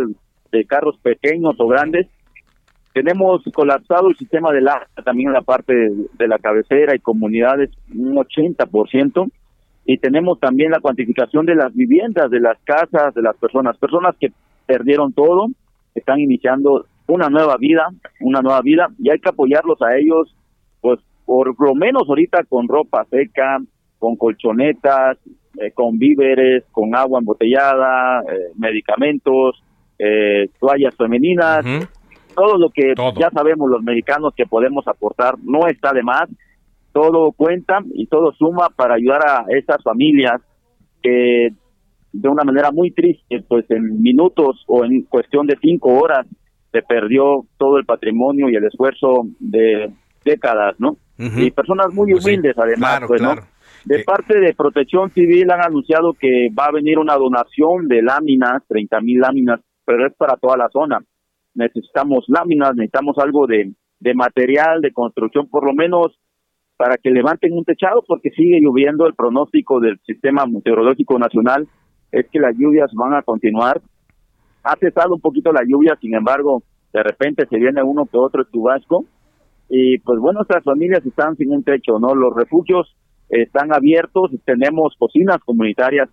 de, carros pequeños o grandes tenemos colapsado el sistema del agua también en la parte de, la cabecera y comunidades un 80%. Y tenemos también la cuantificación de las viviendas, de las casas, de las personas. Personas que perdieron todo, están iniciando una nueva vida, una nueva vida. Y hay que apoyarlos a ellos, pues por lo menos ahorita con ropa seca, con colchonetas, eh, con víveres, con agua embotellada, eh, medicamentos, eh, toallas femeninas todo lo que ya sabemos los mexicanos que podemos aportar no está de más, todo cuenta y todo suma para ayudar a esas familias que de una manera muy triste, pues en minutos o en cuestión de cinco horas se perdió todo el patrimonio y el esfuerzo de décadas, ¿no? Y personas muy pues humildes además, pues, ¿no? De eh, parte de Protección Civil han anunciado que va a venir una donación de láminas, 30 mil láminas, pero es para toda la zona. Necesitamos láminas, necesitamos algo de, de material, de construcción, por lo menos para que levanten un techado, porque sigue lloviendo. El pronóstico del Sistema Meteorológico Nacional es que las lluvias van a continuar. Ha cesado un poquito la lluvia, sin embargo, de repente se viene uno que otro chubasco. Y pues bueno, nuestras familias están sin un techo, ¿no? Los refugios están abiertos, tenemos cocinas comunitarias,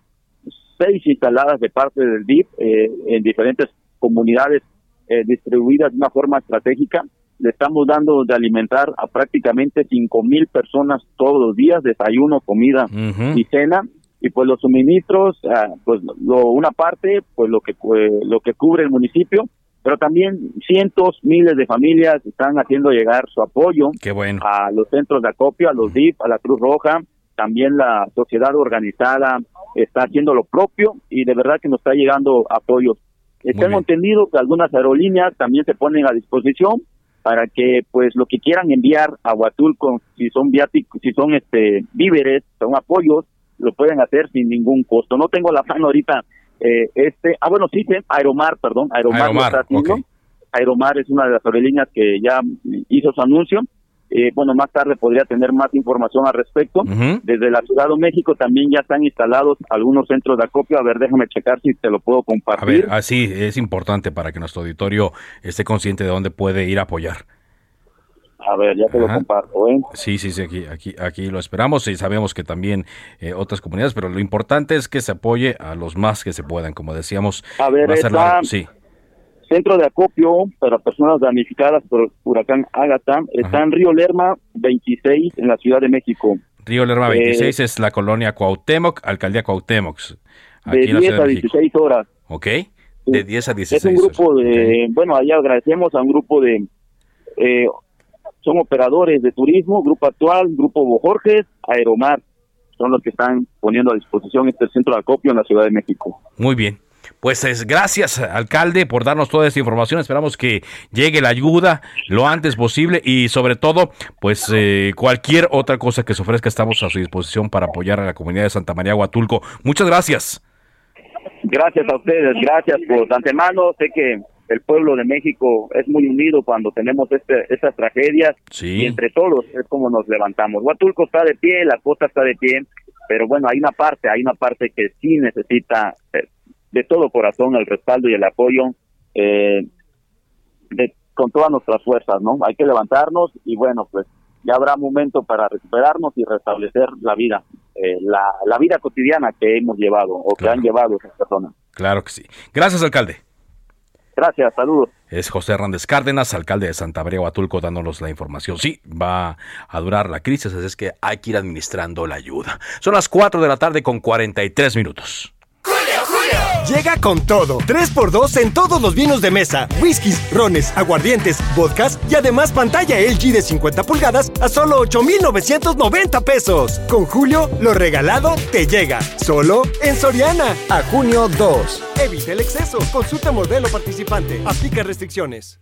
seis instaladas de parte del DIP eh, en diferentes comunidades eh, distribuidas de una forma estratégica. Le estamos dando de alimentar a prácticamente cinco mil personas todos los días, desayuno, comida y cena. Y pues los suministros, ah, pues lo, una parte, pues lo que lo que cubre el municipio, pero también cientos, miles de familias están haciendo llegar su apoyo a los centros de acopio, a los DIF, a la Cruz Roja, también la sociedad organizada está haciendo lo propio y de verdad que nos está llegando apoyo. Tengo entendido que algunas aerolíneas también se ponen a disposición para que pues lo que quieran enviar a Huatulco, si son viáticos, si son este víveres, son apoyos, lo pueden hacer sin ningún costo. No tengo la mano ahorita eh, este, ah bueno, sí, Aeromar, perdón, Aeromar, Aeromar es una de las aerolíneas que ya hizo su anuncio eh, bueno, más tarde podría tener más información al respecto. Desde la Ciudad de México también ya están instalados algunos centros de acopio. A ver, déjame checar si te lo puedo compartir. A ver, así es importante para que nuestro auditorio esté consciente de dónde puede ir a apoyar. A ver, ya te lo comparto, ¿eh? Sí, sí, sí, aquí, aquí, aquí lo esperamos y sabemos que también eh, otras comunidades, pero lo importante es que se apoye a los más que se puedan, como decíamos. A ver, sí Centro de acopio para personas damnificadas por el huracán Ágata está en Río Lerma 26 en la Ciudad de México. Río Lerma 26 eh, es la colonia Cuauhtémoc, alcaldía Cuauhtémoc. de 10 a 16 horas. Ok, de 10 a 16 Es un grupo de, bueno, allá agradecemos a un grupo de, eh, son operadores de turismo, Grupo Actual, Grupo Bojorges, Aeromar, son los que están poniendo a disposición este centro de acopio en la Ciudad de México. Muy bien. Pues es, gracias, alcalde, por darnos toda esta información. Esperamos que llegue la ayuda lo antes posible y sobre todo, pues eh, cualquier otra cosa que se ofrezca, estamos a su disposición para apoyar a la comunidad de Santa María Huatulco. Muchas gracias. Gracias a ustedes, gracias por antemano. Sé que el pueblo de México es muy unido cuando tenemos este, estas tragedias y entre todos es como nos levantamos. Huatulco está de pie, la costa está de pie, pero bueno, hay una parte, hay una parte que sí necesita eh, de todo corazón el respaldo y el apoyo eh, de, con todas nuestras fuerzas, ¿no? Hay que levantarnos y bueno, pues ya habrá momento para recuperarnos y restablecer la vida, eh, la, la, vida cotidiana que hemos llevado o que han llevado esas personas. Claro que sí. Gracias, alcalde. Gracias, saludos. Es José Hernández Cárdenas, alcalde de Santa María Huatulco, dándonos la información. Sí, va a durar la crisis, así es que hay que ir administrando la ayuda. Son las 4 de la tarde con 43 minutos. Llega con todo. 3x2 en todos los vinos de mesa, whiskies, rones, aguardientes, vodkas y además pantalla LG de 50 pulgadas a solo 8,990 pesos. Con Julio, lo regalado te llega. Solo en Soriana. A junio 2. Evite el exceso. Consulta modelo participante. Aplica restricciones.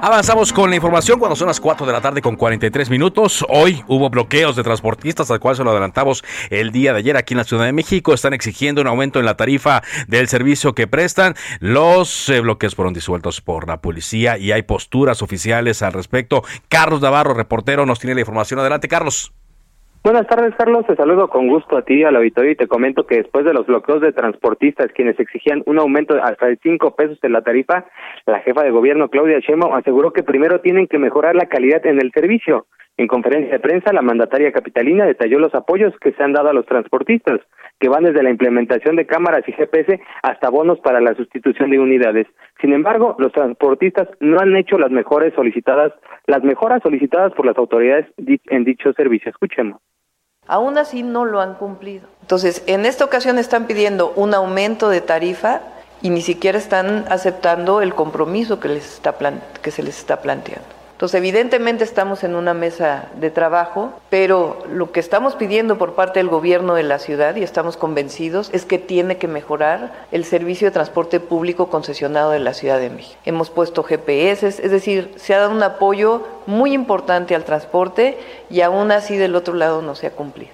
Avanzamos con la información cuando son las 4 de la tarde con 43 minutos. Hoy hubo bloqueos de transportistas, al cual se lo adelantamos el día de ayer aquí en la Ciudad de México. Están exigiendo un aumento en la tarifa del servicio que prestan. Los eh, bloqueos fueron disueltos por la policía y hay posturas oficiales al respecto. Carlos Navarro, reportero, nos tiene la información. Adelante, Carlos. Buenas tardes, Carlos. Te saludo con gusto a ti, al auditorio, y te comento que después de los bloqueos de transportistas, quienes exigían un aumento hasta de cinco pesos en la tarifa, la jefa de gobierno, Claudia Sheinbaum, aseguró que primero tienen que mejorar la calidad en el servicio. En conferencia de prensa, la mandataria capitalina detalló los apoyos que se han dado a los transportistas, que van desde la implementación de cámaras y GPS hasta bonos para la sustitución de unidades. Sin embargo, los transportistas no han hecho las mejores solicitadas, las mejoras solicitadas por las autoridades en dicho servicio. Escuchemos. Aún así no lo han cumplido. Entonces, en esta ocasión están pidiendo un aumento de tarifa y ni siquiera están aceptando el compromiso que, les está que se les está planteando. Entonces, evidentemente estamos en una mesa de trabajo, pero lo que estamos pidiendo por parte del gobierno de la ciudad, y estamos convencidos, es que tiene que mejorar el servicio de transporte público concesionado de la Ciudad de México. Hemos puesto GPS, es decir, se ha dado un apoyo muy importante al transporte y aún así del otro lado no se ha cumplido.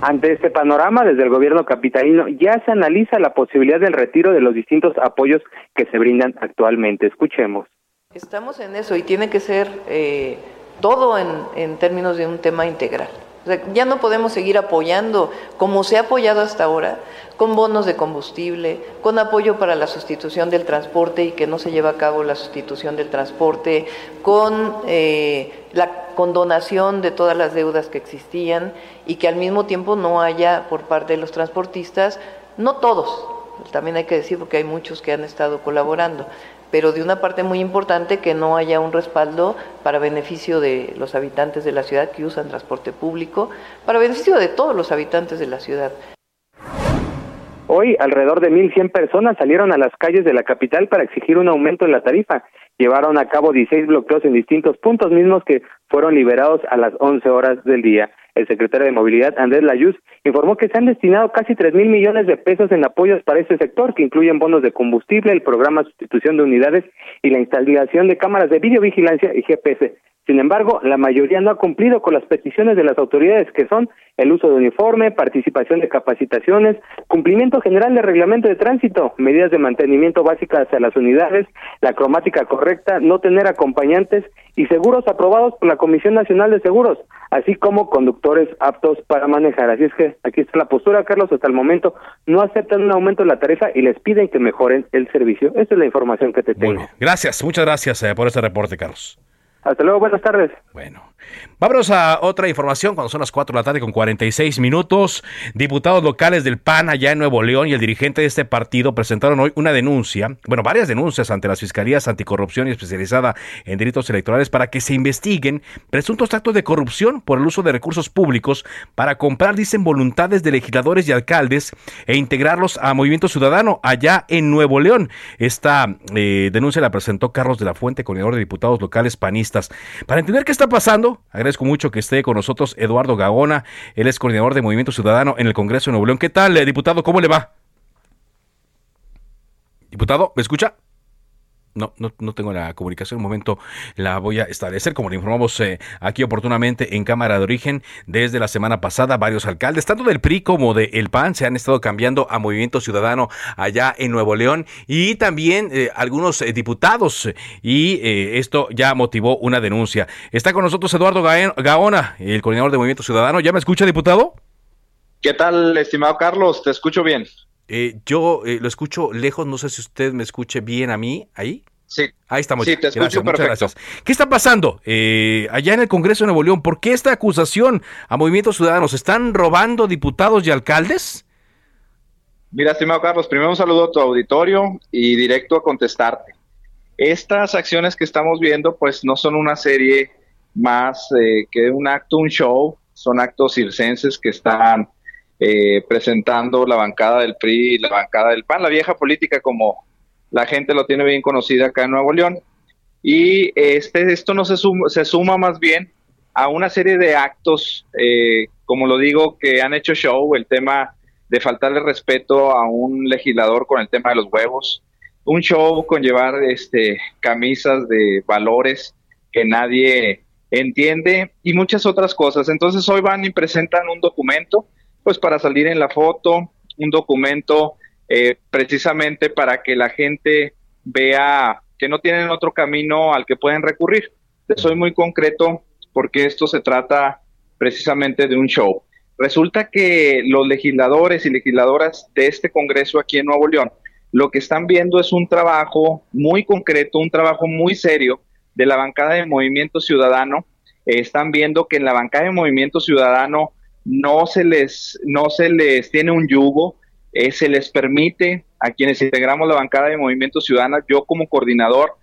Ante este panorama, desde el gobierno capitalino ya se analiza la posibilidad del retiro de los distintos apoyos que se brindan actualmente. Escuchemos. Estamos en eso y tiene que ser eh, todo en, en, términos de un tema integral. O sea, ya no podemos seguir apoyando como se ha apoyado hasta ahora, con bonos de combustible, con apoyo para la sustitución del transporte y que no se lleva a cabo la sustitución del transporte, con eh, la condonación de todas las deudas que existían y que al mismo tiempo no haya por parte de los transportistas, no todos, también hay que decir porque hay muchos que han estado colaborando, pero de una parte muy importante que no haya un respaldo para beneficio de los habitantes de la ciudad que usan transporte público, para beneficio de todos los habitantes de la ciudad. Hoy, alrededor de 1.100 personas salieron a las calles de la capital para exigir un aumento en la tarifa. Llevaron a cabo 16 bloqueos en distintos puntos mismos que fueron liberados a las 11 horas del día. El secretario de Movilidad, Andrés Layuz, informó que se han destinado casi tres mil millones de pesos en apoyos para este sector, que incluyen bonos de combustible, el programa sustitución de unidades y la instalación de cámaras de videovigilancia y GPS. Sin embargo, la mayoría no ha cumplido con las peticiones de las autoridades, que son el uso de uniforme, participación de capacitaciones, cumplimiento general del reglamento de tránsito, medidas de mantenimiento básicas hacia las unidades, la cromática correcta, no tener acompañantes y seguros aprobados por la Comisión Nacional de Seguros, así como conductores aptos para manejar. Así es que aquí está la postura, Carlos. Hasta el momento no aceptan un aumento de la tarifa y les piden que mejoren el servicio. Esa es la información que te tengo. Gracias, muchas gracias eh, por este reporte, Carlos. Hasta luego, buenas tardes. Bueno, vámonos a otra información cuando son las 4 de la tarde con 46 minutos. Diputados locales del PAN allá en Nuevo León y el dirigente de este partido presentaron hoy una denuncia, bueno, varias denuncias ante las fiscalías anticorrupción y especializada en delitos electorales para que se investiguen presuntos actos de corrupción por el uso de recursos públicos para comprar, dicen, voluntades de legisladores y alcaldes e integrarlos a Movimiento Ciudadano allá en Nuevo León. Esta eh, denuncia la presentó Carlos de la Fuente, coordinador de diputados locales panistas para entender qué está pasando, agradezco mucho que esté con nosotros Eduardo Gagona, él es coordinador de Movimiento Ciudadano en el Congreso de Nuevo León. ¿Qué tal, eh, diputado? ¿Cómo le va? Diputado, ¿me escucha? No, no, no tengo la comunicación. Un momento la voy a establecer. Como le informamos eh, aquí oportunamente en Cámara de Origen, desde la semana pasada, varios alcaldes, tanto del PRI como del PAN, se han estado cambiando a Movimiento Ciudadano allá en Nuevo León y también eh, algunos eh, diputados. Y esto ya motivó una denuncia. Está con nosotros Eduardo Gaona, el coordinador de Movimiento Ciudadano. ¿Ya me escucha, diputado? ¿Qué tal, estimado Carlos? Te escucho bien. Eh, yo eh, lo escucho lejos, no sé si usted me escuche bien a mí, ahí. Sí. Ahí estamos. Sí, te escucho perfecto. ¿Qué está pasando eh, allá en el Congreso de Nuevo León? ¿Por qué esta acusación a Movimiento Ciudadanos? ¿Están robando diputados y alcaldes? Mira, estimado Carlos, primero un saludo a tu auditorio y directo a contestarte. Estas acciones que estamos viendo, pues no son una serie más que un acto, un show, son actos circenses que están eh, presentando la bancada del PRI y la bancada del PAN, la vieja política como la gente lo tiene bien conocida acá en Nuevo León. Y este, esto no se suma, se suma más bien a una serie de actos, eh, como lo digo, que han hecho show, el tema de faltarle respeto a un legislador con el tema de los huevos, un show con llevar este, camisas de valores que nadie entiende y muchas otras cosas. Entonces hoy van y presentan un documento pues para salir en la foto, un documento eh, precisamente para que la gente vea que no tienen otro camino al que pueden recurrir. Soy muy concreto porque esto se trata precisamente de un show. Resulta que los legisladores y legisladoras de este Congreso aquí en Nuevo León lo que están viendo es un trabajo muy concreto, un trabajo muy serio de la bancada de Movimiento Ciudadano. están viendo que en la bancada de Movimiento Ciudadano no se les, no se les tiene un yugo, eh, se les permite a quienes integramos la bancada de Movimiento Ciudadano, yo como coordinador,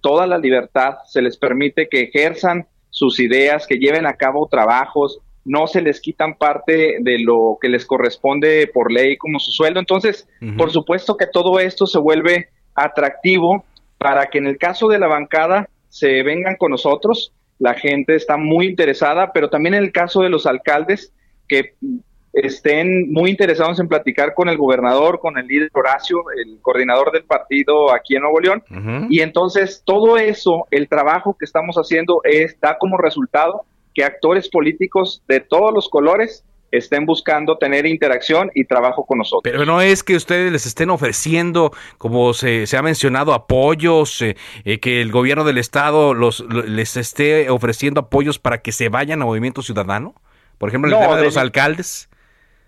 toda la libertad, se les permite que ejerzan sus ideas, que lleven a cabo trabajos, no se les quitan parte de lo que les corresponde por ley como su sueldo. Entonces, por supuesto que todo esto se vuelve atractivo para que en el caso de la bancada se vengan con nosotros. La gente está muy interesada, pero también en el caso de los alcaldes que estén muy interesados en platicar con el gobernador, con el líder Horacio, el coordinador del partido aquí en Nuevo León. Y entonces todo eso, el trabajo que estamos haciendo es, da como resultado que actores políticos de todos los colores estén buscando tener interacción y trabajo con nosotros. Pero no es que ustedes les estén ofreciendo, como se, ha mencionado, apoyos, eh, eh, que el gobierno del estado los, les esté ofreciendo apoyos para que se vayan a Movimiento Ciudadano. Por ejemplo, en el tema de, los alcaldes.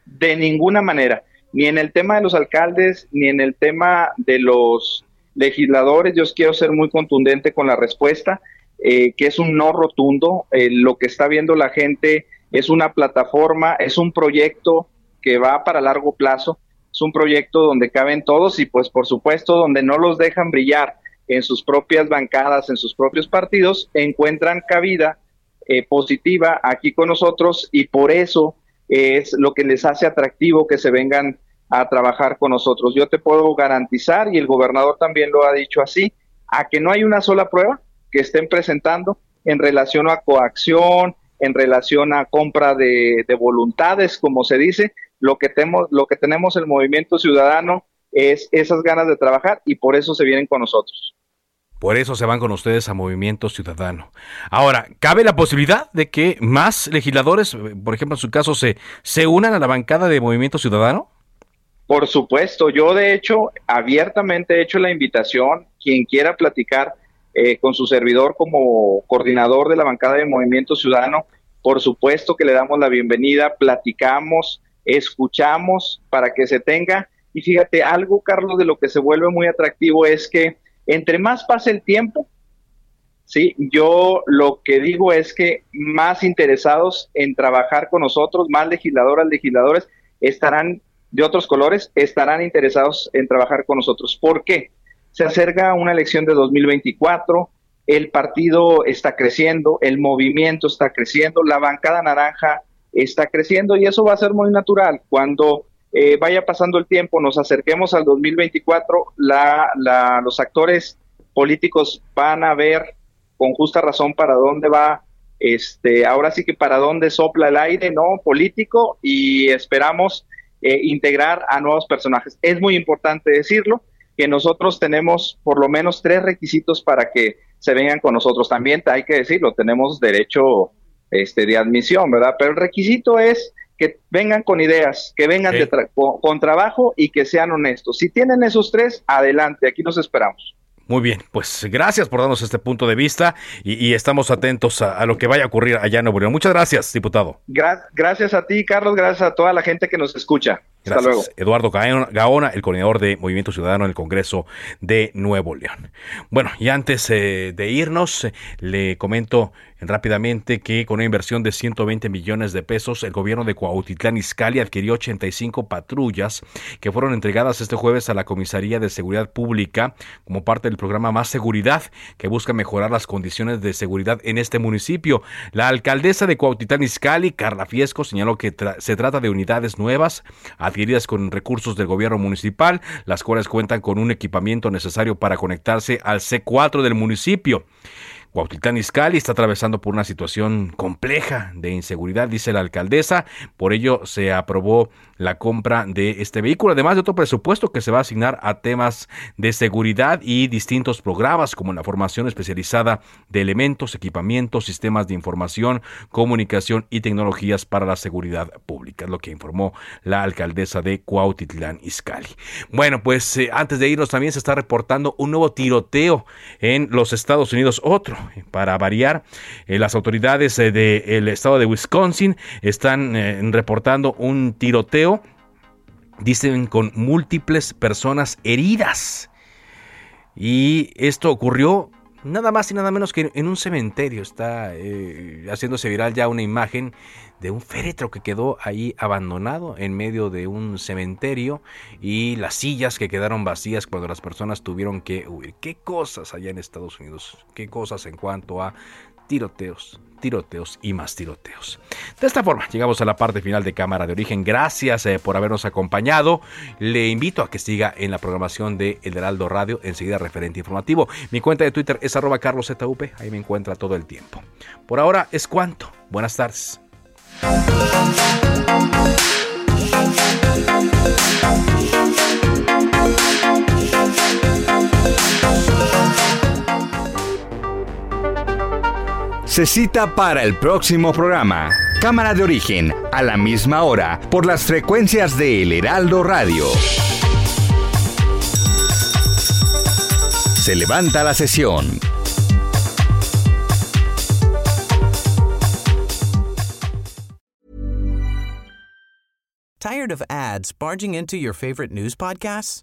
De ninguna manera, ni en el tema de los alcaldes, ni en el tema de los legisladores. Yo quiero ser muy contundente con la respuesta. Eh, que es un no rotundo. Eh, lo que está viendo la gente es una plataforma, es un proyecto que va para largo plazo, es un proyecto donde caben todos y pues por supuesto donde no los dejan brillar en sus propias bancadas, en sus propios partidos, encuentran cabida eh, positiva aquí con nosotros y por eso es lo que les hace atractivo que se vengan a trabajar con nosotros. Yo te puedo garantizar, y el gobernador también lo ha dicho así, a que no hay una sola prueba, que estén presentando en relación a coacción, en relación a compra de, voluntades, como se dice, lo que, tenemos, lo que tenemos el movimiento ciudadano es esas ganas de trabajar y por eso se vienen con nosotros. Por eso se van con ustedes a Movimiento Ciudadano. Ahora, ¿cabe la posibilidad de que más legisladores, por ejemplo en su caso, se, se unan a la bancada de Movimiento Ciudadano? Por supuesto, yo de hecho abiertamente he hecho la invitación, quien quiera platicar eh, con su servidor como coordinador de la bancada de Movimiento Ciudadano. Por supuesto que le damos la bienvenida, platicamos, escuchamos para que se tenga. Y fíjate, algo, Carlos, de lo que se vuelve muy atractivo es que entre más pase el tiempo, sí, yo lo que digo es que más interesados en trabajar con nosotros, más legisladoras, legisladores, estarán de otros colores, estarán interesados en trabajar con nosotros. ¿Por qué? Se acerca una elección de 2024, el partido está creciendo, el movimiento está creciendo, la bancada naranja está creciendo y eso va a ser muy natural. Cuando eh, vaya pasando el tiempo, nos acerquemos al 2024, la, la, los actores políticos van a ver con justa razón para dónde va, este, ahora sí que para dónde sopla el aire, ¿no? Político y esperamos eh, integrar a nuevos personajes. Es muy importante decirlo que nosotros tenemos por lo menos tres requisitos para que se vengan con nosotros. También hay que decirlo, tenemos derecho este, de admisión, ¿verdad? Pero el requisito es que vengan con ideas, que vengan con trabajo y que sean honestos. Si tienen esos tres, adelante, aquí nos esperamos. Muy bien, pues gracias por darnos este punto de vista y, estamos atentos a, lo que vaya a ocurrir allá en Nuevo León. Muchas gracias, diputado. gracias a ti, Carlos, gracias a toda la gente que nos escucha. Hasta luego. Eduardo Gaona, el coordinador de Movimiento Ciudadano en el Congreso de Nuevo León. Bueno, y antes eh, de irnos, eh, le comento rápidamente que con una inversión de 120 millones de pesos, el gobierno de Cuautitlán Izcalli adquirió 85 patrullas que fueron entregadas este jueves a la Comisaría de Seguridad Pública como parte del programa Más Seguridad, que busca mejorar las condiciones de seguridad en este municipio. La alcaldesa de Cuautitlán Izcalli, Carla Fiesco, señaló que se trata de unidades nuevas con recursos del gobierno municipal, las cuales cuentan con un equipamiento necesario para conectarse al C4 del municipio. Cuautitlán Izcalli está atravesando por una situación compleja de inseguridad, dice la alcaldesa. Por ello se aprobó la compra de este vehículo, además de otro presupuesto que se va a asignar a temas de seguridad y distintos programas como la formación especializada de elementos, equipamientos, sistemas de información, comunicación y tecnologías para la seguridad pública, es lo que informó la alcaldesa de Cuautitlán Izcalli. Bueno, pues eh, antes de irnos también se está reportando un nuevo tiroteo en los Estados Unidos, otro para variar. Eh, las autoridades eh, del estado de Wisconsin están eh, reportando un tiroteo, dicen con múltiples personas heridas. Y esto ocurrió nada más y nada menos que en un cementerio. Está haciéndose viral ya una imagen de un féretro que quedó ahí abandonado en medio de un cementerio y las sillas que quedaron vacías cuando las personas tuvieron que huir. ¿Qué cosas allá en Estados Unidos? ¿Qué cosas en cuanto a tiroteos, tiroteos y más tiroteos. De esta forma, llegamos a la parte final de Cámara de Origen. Gracias eh, por habernos acompañado. Le invito a que siga en la programación de El Heraldo Radio, enseguida referente informativo. Mi cuenta de Twitter es arroba carloszup, ahí me encuentra todo el tiempo. Por ahora es cuanto. Buenas tardes. Se cita para el próximo programa. Cámara de origen, a la misma hora, por las frecuencias de El Heraldo Radio. Se levanta la sesión. Tired of ads barging into your favorite news podcasts?